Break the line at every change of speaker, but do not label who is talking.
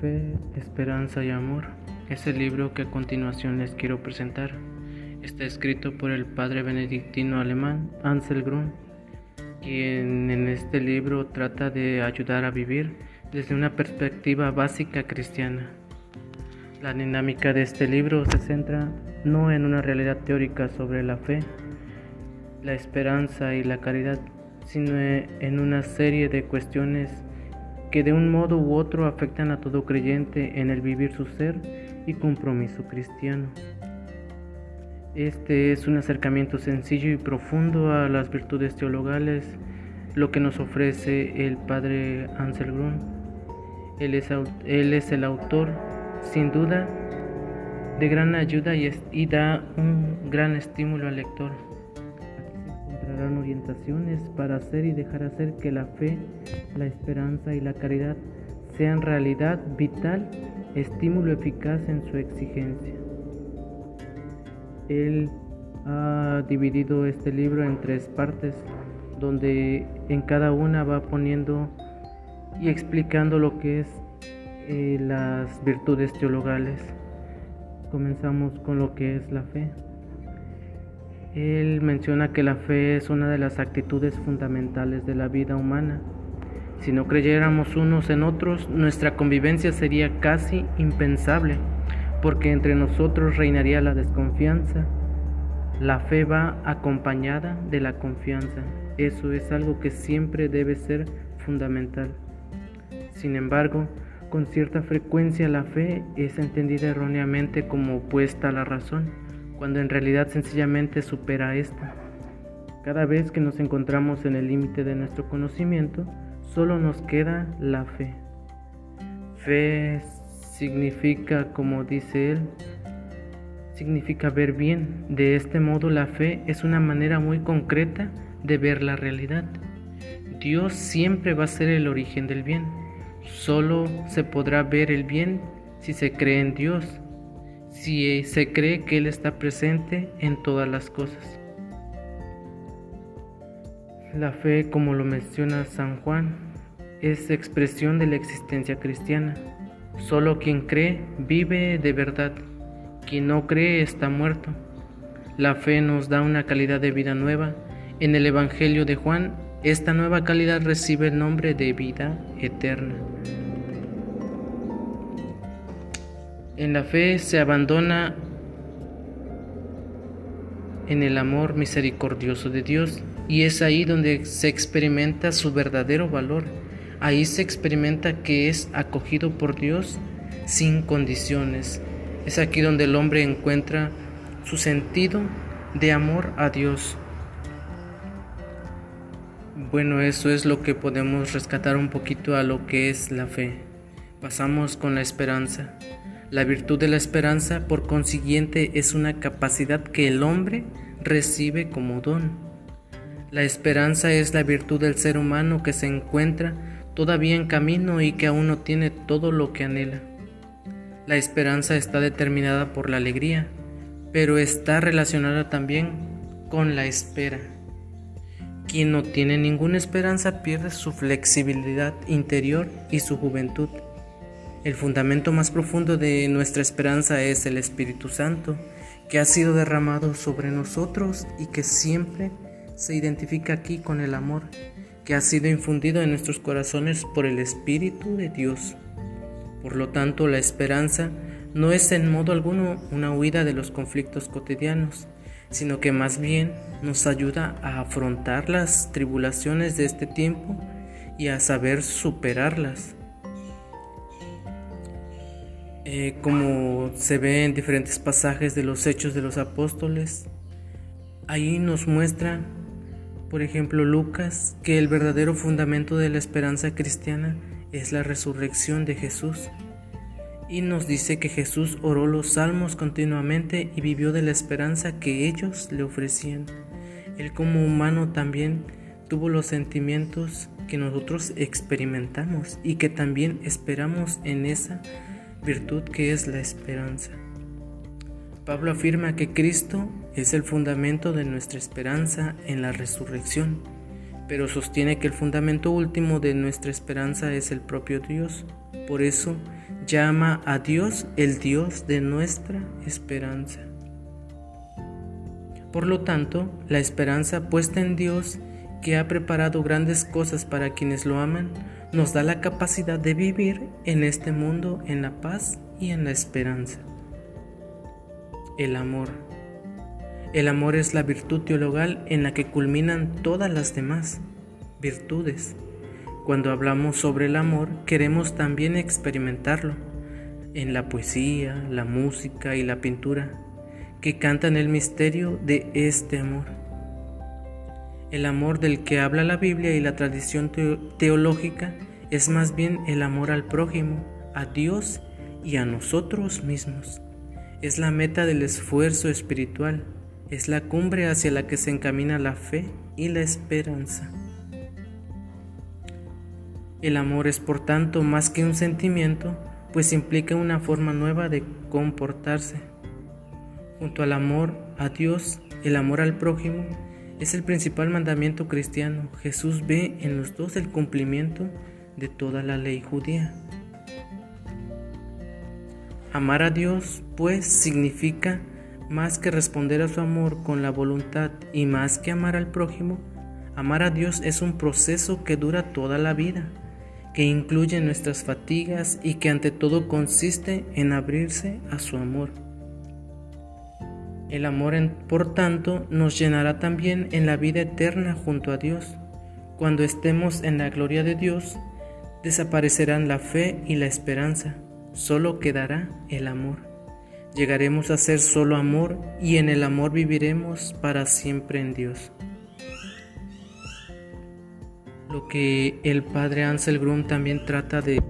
Fe, Esperanza y Amor es el libro que a continuación les quiero presentar. Está escrito por el padre benedictino alemán Ansel Grun, quien en este libro trata de ayudar a vivir desde una perspectiva básica cristiana. La dinámica de este libro se centra no en una realidad teórica sobre la fe, la esperanza y la caridad, sino en una serie de cuestiones que de un modo u otro afectan a todo creyente en el vivir su ser y compromiso cristiano. Este es un acercamiento sencillo y profundo a las virtudes teologales, lo que nos ofrece el padre Ansel Grun. Él es, el autor, sin duda, de gran ayuda y da un gran estímulo al lector orientaciones para hacer y dejar hacer que la fe, la esperanza y la caridad sean realidad vital, estímulo eficaz en su exigencia. Él ha dividido este libro en tres partes, donde en cada una va poniendo y explicando lo que es eh, las virtudes teologales. Comenzamos con lo que es la fe. Él menciona que la fe es una de las actitudes fundamentales de la vida humana. Si no creyéramos unos en otros, nuestra convivencia sería casi impensable, porque entre nosotros reinaría la desconfianza. La fe va acompañada de la confianza. Eso es algo que siempre debe ser fundamental. Sin embargo, con cierta frecuencia la fe es entendida erróneamente como opuesta a la razón cuando en realidad sencillamente supera esta. Cada vez que nos encontramos en el límite de nuestro conocimiento, solo nos queda la fe. Fe significa, como dice él, significa ver bien. De este modo la fe es una manera muy concreta de ver la realidad. Dios siempre va a ser el origen del bien. Solo se podrá ver el bien si se cree en Dios si se cree que Él está presente en todas las cosas. La fe, como lo menciona San Juan, es expresión de la existencia cristiana. Solo quien cree vive de verdad. Quien no cree está muerto. La fe nos da una calidad de vida nueva. En el Evangelio de Juan, esta nueva calidad recibe el nombre de vida eterna. En la fe se abandona en el amor misericordioso de Dios y es ahí donde se experimenta su verdadero valor. Ahí se experimenta que es acogido por Dios sin condiciones. Es aquí donde el hombre encuentra su sentido de amor a Dios. Bueno, eso es lo que podemos rescatar un poquito a lo que es la fe. Pasamos con la esperanza. La virtud de la esperanza, por consiguiente, es una capacidad que el hombre recibe como don. La esperanza es la virtud del ser humano que se encuentra todavía en camino y que aún no tiene todo lo que anhela. La esperanza está determinada por la alegría, pero está relacionada también con la espera. Quien no tiene ninguna esperanza pierde su flexibilidad interior y su juventud. El fundamento más profundo de nuestra esperanza es el Espíritu Santo, que ha sido derramado sobre nosotros y que siempre se identifica aquí con el amor, que ha sido infundido en nuestros corazones por el Espíritu de Dios. Por lo tanto, la esperanza no es en modo alguno una huida de los conflictos cotidianos, sino que más bien nos ayuda a afrontar las tribulaciones de este tiempo y a saber superarlas. Eh, como se ve en diferentes pasajes de los hechos de los apóstoles, ahí nos muestra, por ejemplo, Lucas, que el verdadero fundamento de la esperanza cristiana es la resurrección de Jesús. Y nos dice que Jesús oró los salmos continuamente y vivió de la esperanza que ellos le ofrecían. Él como humano también tuvo los sentimientos que nosotros experimentamos y que también esperamos en esa virtud que es la esperanza. Pablo afirma que Cristo es el fundamento de nuestra esperanza en la resurrección, pero sostiene que el fundamento último de nuestra esperanza es el propio Dios. Por eso, llama a Dios el Dios de nuestra esperanza. Por lo tanto, la esperanza puesta en Dios, que ha preparado grandes cosas para quienes lo aman, nos da la capacidad de vivir en este mundo en la paz y en la esperanza. El amor. El amor es la virtud teologal en la que culminan todas las demás virtudes. Cuando hablamos sobre el amor, queremos también experimentarlo en la poesía, la música y la pintura, que cantan el misterio de este amor. El amor del que habla la Biblia y la tradición teológica es más bien el amor al prójimo, a Dios y a nosotros mismos. Es la meta del esfuerzo espiritual, es la cumbre hacia la que se encamina la fe y la esperanza. El amor es por tanto más que un sentimiento, pues implica una forma nueva de comportarse. Junto al amor a Dios, el amor al prójimo es el principal mandamiento cristiano. Jesús ve en los dos el cumplimiento de toda la ley judía. Amar a Dios, pues, significa más que responder a su amor con la voluntad y más que amar al prójimo, amar a Dios es un proceso que dura toda la vida que incluye nuestras fatigas y que ante todo consiste en abrirse a su amor. El amor, por tanto, nos llenará también en la vida eterna junto a Dios. Cuando estemos en la gloria de Dios, desaparecerán la fe y la esperanza, solo quedará el amor. Llegaremos a ser solo amor y en el amor viviremos para siempre en Dios. Lo que el padre Ansel Grum también trata de